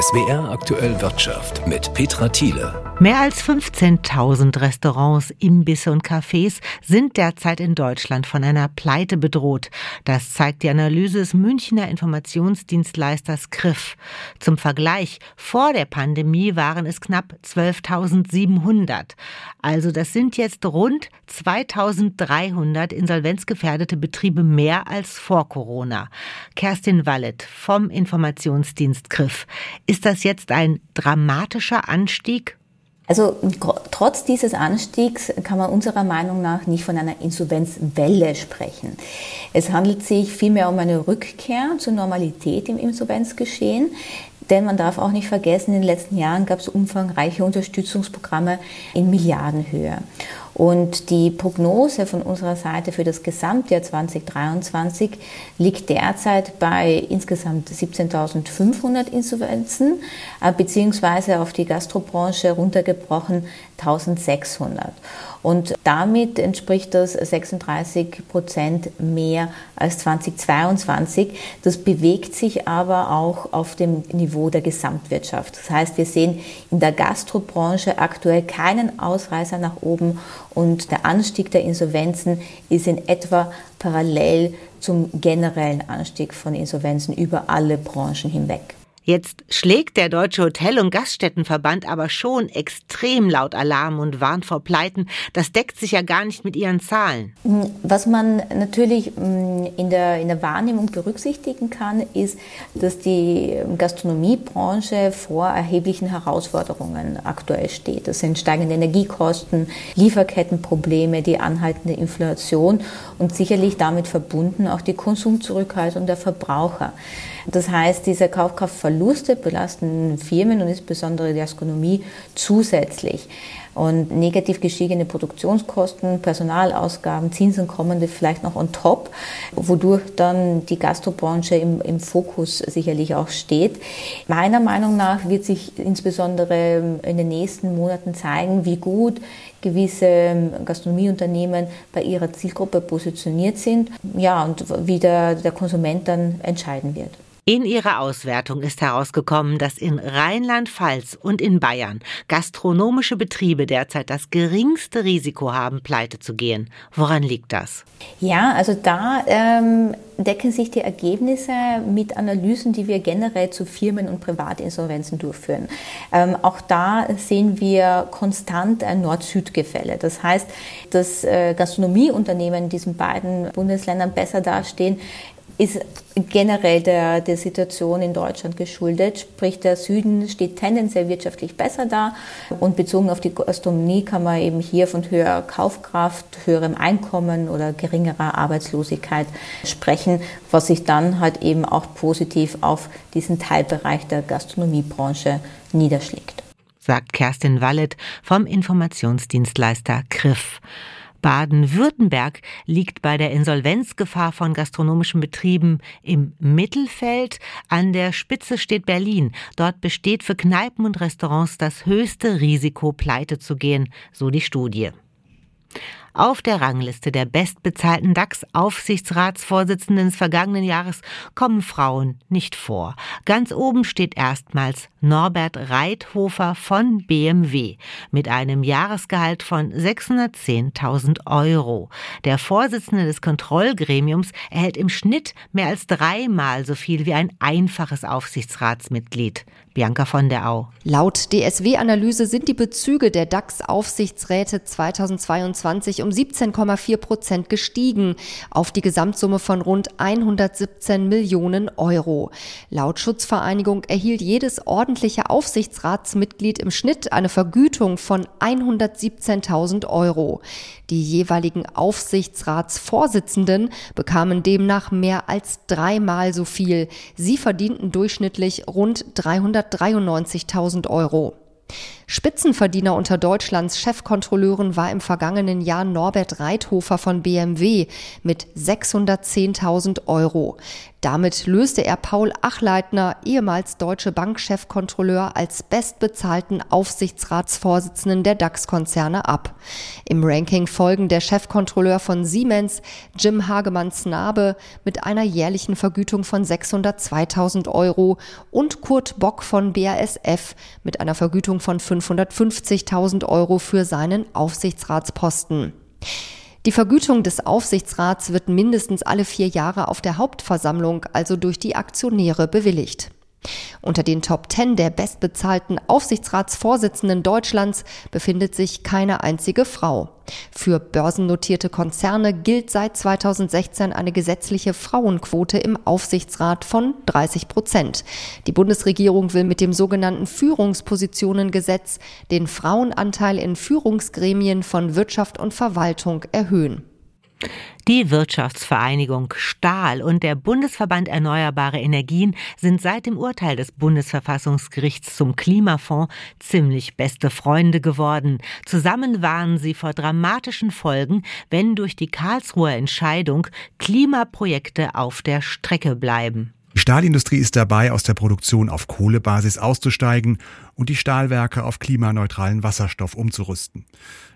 SWR aktuell Wirtschaft mit Petra Thiele. Mehr als 15.000 Restaurants, Imbisse und Cafés sind derzeit in Deutschland von einer Pleite bedroht. Das zeigt die Analyse des Münchner Informationsdienstleisters Griff. Zum Vergleich, vor der Pandemie waren es knapp 12.700. Also das sind jetzt rund 2.300 insolvenzgefährdete Betriebe mehr als vor Corona. Kerstin Wallet vom Informationsdienst Griff. Ist das jetzt ein dramatischer Anstieg? Also trotz dieses Anstiegs kann man unserer Meinung nach nicht von einer Insolvenzwelle sprechen. Es handelt sich vielmehr um eine Rückkehr zur Normalität im Insolvenzgeschehen. Denn man darf auch nicht vergessen, in den letzten Jahren gab es umfangreiche Unterstützungsprogramme in Milliardenhöhe. Und die Prognose von unserer Seite für das Gesamtjahr 2023 liegt derzeit bei insgesamt 17.500 Insolvenzen, äh, beziehungsweise auf die Gastrobranche runtergebrochen 1600. Und damit entspricht das 36 Prozent mehr als 2022. Das bewegt sich aber auch auf dem Niveau der Gesamtwirtschaft. Das heißt, wir sehen in der Gastrobranche aktuell keinen Ausreißer nach oben und der Anstieg der Insolvenzen ist in etwa parallel zum generellen Anstieg von Insolvenzen über alle Branchen hinweg. Jetzt schlägt der Deutsche Hotel- und Gaststättenverband aber schon extrem laut Alarm und warnt vor Pleiten. Das deckt sich ja gar nicht mit ihren Zahlen. Was man natürlich mm, in der, in der Wahrnehmung berücksichtigen kann, ist, dass die Gastronomiebranche vor erheblichen Herausforderungen aktuell steht. Das sind steigende Energiekosten, Lieferkettenprobleme, die anhaltende Inflation und sicherlich damit verbunden auch die Konsumzurückhaltung der Verbraucher. Das heißt, diese Kaufkraftverluste belasten Firmen und insbesondere die Gastronomie zusätzlich. Und negativ gestiegene Produktionskosten, Personalausgaben, Zinsen kommende vielleicht noch on top, wodurch dann die Gastrobranche im, im Fokus sicherlich auch steht. Meiner Meinung nach wird sich insbesondere in den nächsten Monaten zeigen, wie gut gewisse Gastronomieunternehmen bei ihrer Zielgruppe positioniert sind, ja, und wie der, der Konsument dann entscheiden wird. In ihrer Auswertung ist herausgekommen, dass in Rheinland-Pfalz und in Bayern gastronomische Betriebe derzeit das geringste Risiko haben, pleite zu gehen. Woran liegt das? Ja, also da ähm, decken sich die Ergebnisse mit Analysen, die wir generell zu Firmen- und Privatinsolvenzen durchführen. Ähm, auch da sehen wir konstant ein Nord-Süd-Gefälle. Das heißt, dass äh, Gastronomieunternehmen in diesen beiden Bundesländern besser dastehen ist generell der, der Situation in Deutschland geschuldet. Sprich, der Süden steht tendenziell wirtschaftlich besser da. Und bezogen auf die Gastronomie kann man eben hier von höherer Kaufkraft, höherem Einkommen oder geringerer Arbeitslosigkeit sprechen, was sich dann halt eben auch positiv auf diesen Teilbereich der Gastronomiebranche niederschlägt. Sagt Kerstin Wallet vom Informationsdienstleister Griff. Baden-Württemberg liegt bei der Insolvenzgefahr von gastronomischen Betrieben im Mittelfeld. An der Spitze steht Berlin. Dort besteht für Kneipen und Restaurants das höchste Risiko, pleite zu gehen, so die Studie. Auf der Rangliste der bestbezahlten DAX-Aufsichtsratsvorsitzenden des vergangenen Jahres kommen Frauen nicht vor. Ganz oben steht erstmals Norbert Reithofer von BMW mit einem Jahresgehalt von 610.000 Euro. Der Vorsitzende des Kontrollgremiums erhält im Schnitt mehr als dreimal so viel wie ein einfaches Aufsichtsratsmitglied. Bianca von der Au. Laut DSW-Analyse sind die Bezüge der DAX-Aufsichtsräte 2022 um 17,4 Prozent gestiegen auf die Gesamtsumme von rund 117 Millionen Euro. Laut Schutzvereinigung erhielt jedes ordentliche Aufsichtsratsmitglied im Schnitt eine Vergütung von 117.000 Euro. Die jeweiligen Aufsichtsratsvorsitzenden bekamen demnach mehr als dreimal so viel. Sie verdienten durchschnittlich rund 300 193.000 Euro. Spitzenverdiener unter Deutschlands Chefkontrolleuren war im vergangenen Jahr Norbert Reithofer von BMW mit 610.000 Euro. Damit löste er Paul Achleitner, ehemals Deutsche Bank-Chefkontrolleur, als bestbezahlten Aufsichtsratsvorsitzenden der DAX-Konzerne ab. Im Ranking folgen der Chefkontrolleur von Siemens, Jim Hagemann-Snabe, mit einer jährlichen Vergütung von 602.000 Euro und Kurt Bock von BASF mit einer Vergütung von 550.000 Euro für seinen Aufsichtsratsposten. Die Vergütung des Aufsichtsrats wird mindestens alle vier Jahre auf der Hauptversammlung, also durch die Aktionäre, bewilligt. Unter den Top Ten der bestbezahlten Aufsichtsratsvorsitzenden Deutschlands befindet sich keine einzige Frau. Für börsennotierte Konzerne gilt seit 2016 eine gesetzliche Frauenquote im Aufsichtsrat von 30 Prozent. Die Bundesregierung will mit dem sogenannten Führungspositionengesetz den Frauenanteil in Führungsgremien von Wirtschaft und Verwaltung erhöhen. Die Wirtschaftsvereinigung Stahl und der Bundesverband Erneuerbare Energien sind seit dem Urteil des Bundesverfassungsgerichts zum Klimafonds ziemlich beste Freunde geworden. Zusammen warnen sie vor dramatischen Folgen, wenn durch die Karlsruher Entscheidung Klimaprojekte auf der Strecke bleiben. Die Stahlindustrie ist dabei, aus der Produktion auf Kohlebasis auszusteigen und die Stahlwerke auf klimaneutralen Wasserstoff umzurüsten.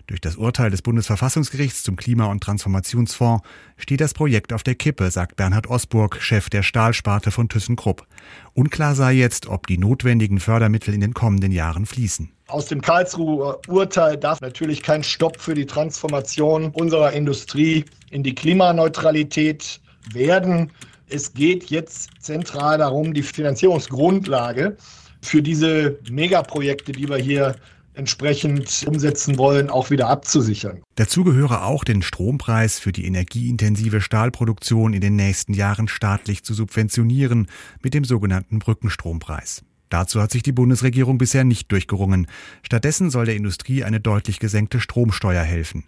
Durch das Urteil des Bundesverfassungsgerichts zum Klima- und Transformationsfonds steht das Projekt auf der Kippe, sagt Bernhard Osburg, Chef der Stahlsparte von ThyssenKrupp. Unklar sei jetzt, ob die notwendigen Fördermittel in den kommenden Jahren fließen. Aus dem Karlsruher Urteil darf natürlich kein Stopp für die Transformation unserer Industrie in die Klimaneutralität werden. Es geht jetzt zentral darum, die Finanzierungsgrundlage für diese Megaprojekte, die wir hier entsprechend umsetzen wollen, auch wieder abzusichern. Dazu gehöre auch den Strompreis für die energieintensive Stahlproduktion in den nächsten Jahren staatlich zu subventionieren mit dem sogenannten Brückenstrompreis. Dazu hat sich die Bundesregierung bisher nicht durchgerungen. Stattdessen soll der Industrie eine deutlich gesenkte Stromsteuer helfen.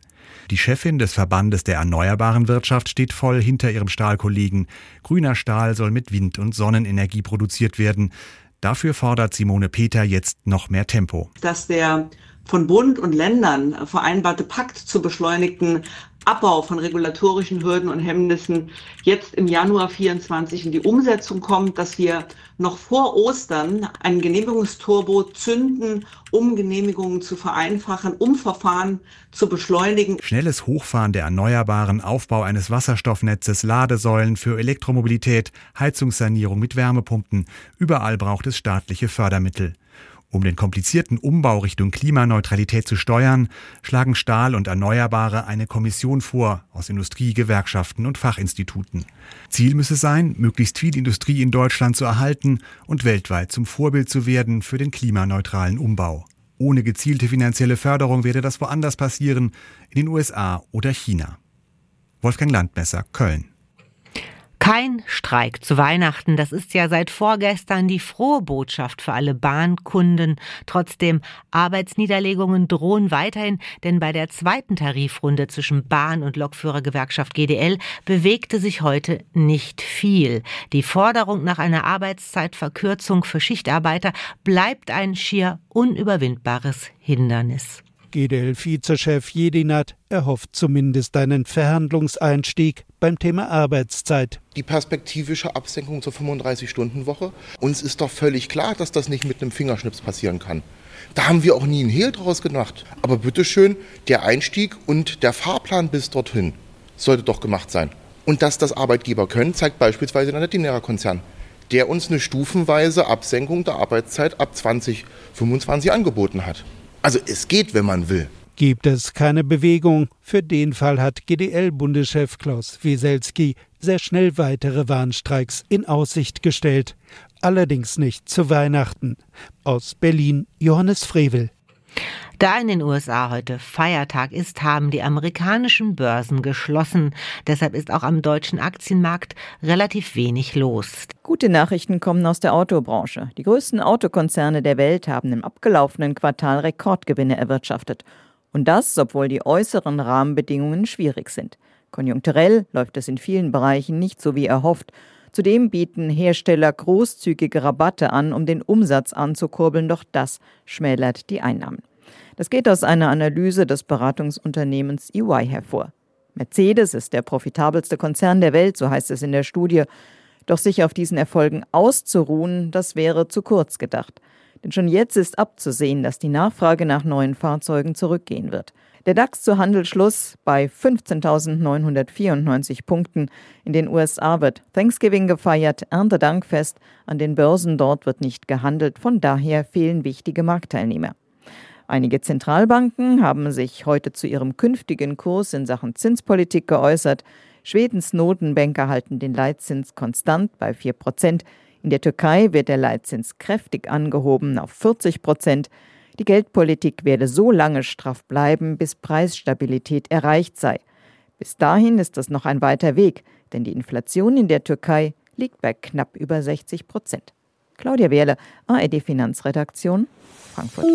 Die Chefin des Verbandes der erneuerbaren Wirtschaft steht voll hinter ihrem Stahlkollegen. Grüner Stahl soll mit Wind- und Sonnenenergie produziert werden. Dafür fordert Simone Peter jetzt noch mehr Tempo. Dass der von Bund und Ländern vereinbarte Pakt zur beschleunigten Abbau von regulatorischen Hürden und Hemmnissen jetzt im Januar 24 in die Umsetzung kommt, dass wir noch vor Ostern einen Genehmigungsturbo zünden, um Genehmigungen zu vereinfachen, um Verfahren zu beschleunigen. Schnelles Hochfahren der Erneuerbaren, Aufbau eines Wasserstoffnetzes, Ladesäulen für Elektromobilität, Heizungssanierung mit Wärmepumpen. Überall braucht es staatliche Fördermittel. Um den komplizierten Umbau Richtung Klimaneutralität zu steuern, schlagen Stahl und Erneuerbare eine Kommission vor aus Industrie, Gewerkschaften und Fachinstituten. Ziel müsse sein, möglichst viel Industrie in Deutschland zu erhalten und weltweit zum Vorbild zu werden für den klimaneutralen Umbau. Ohne gezielte finanzielle Förderung werde das woanders passieren, in den USA oder China. Wolfgang Landmesser, Köln. Kein Streik zu Weihnachten, das ist ja seit vorgestern die frohe Botschaft für alle Bahnkunden. Trotzdem, Arbeitsniederlegungen drohen weiterhin, denn bei der zweiten Tarifrunde zwischen Bahn- und Lokführergewerkschaft GDL bewegte sich heute nicht viel. Die Forderung nach einer Arbeitszeitverkürzung für Schichtarbeiter bleibt ein schier unüberwindbares Hindernis. GDL-Vizechef Jedinat erhofft zumindest einen Verhandlungseinstieg beim Thema Arbeitszeit. Die perspektivische Absenkung zur 35-Stunden-Woche. Uns ist doch völlig klar, dass das nicht mit einem Fingerschnips passieren kann. Da haben wir auch nie einen Hehl draus gemacht. Aber bitteschön, der Einstieg und der Fahrplan bis dorthin sollte doch gemacht sein. Und dass das Arbeitgeber können, zeigt beispielsweise der Dinera-Konzern, der uns eine stufenweise Absenkung der Arbeitszeit ab 2025 angeboten hat. Also es geht, wenn man will. Gibt es keine Bewegung? Für den Fall hat GDL-Bundeschef Klaus Wieselski sehr schnell weitere Warnstreiks in Aussicht gestellt. Allerdings nicht zu Weihnachten. Aus Berlin Johannes Frevel. Da in den USA heute Feiertag ist, haben die amerikanischen Börsen geschlossen. Deshalb ist auch am deutschen Aktienmarkt relativ wenig los. Gute Nachrichten kommen aus der Autobranche. Die größten Autokonzerne der Welt haben im abgelaufenen Quartal Rekordgewinne erwirtschaftet. Und das, obwohl die äußeren Rahmenbedingungen schwierig sind. Konjunkturell läuft es in vielen Bereichen nicht so wie erhofft. Zudem bieten Hersteller großzügige Rabatte an, um den Umsatz anzukurbeln, doch das schmälert die Einnahmen. Das geht aus einer Analyse des Beratungsunternehmens EY hervor. Mercedes ist der profitabelste Konzern der Welt, so heißt es in der Studie. Doch sich auf diesen Erfolgen auszuruhen, das wäre zu kurz gedacht. Denn schon jetzt ist abzusehen, dass die Nachfrage nach neuen Fahrzeugen zurückgehen wird. Der DAX zu Handelsschluss bei 15.994 Punkten. In den USA wird Thanksgiving gefeiert, Erntedankfest. An den Börsen dort wird nicht gehandelt, von daher fehlen wichtige Marktteilnehmer. Einige Zentralbanken haben sich heute zu ihrem künftigen Kurs in Sachen Zinspolitik geäußert. Schwedens Notenbanker halten den Leitzins konstant bei 4 Prozent. In der Türkei wird der Leitzins kräftig angehoben auf 40 Prozent. Die Geldpolitik werde so lange straff bleiben, bis Preisstabilität erreicht sei. Bis dahin ist das noch ein weiter Weg, denn die Inflation in der Türkei liegt bei knapp über 60 Prozent. Claudia Wehrle, ARD Finanzredaktion, Frankfurt.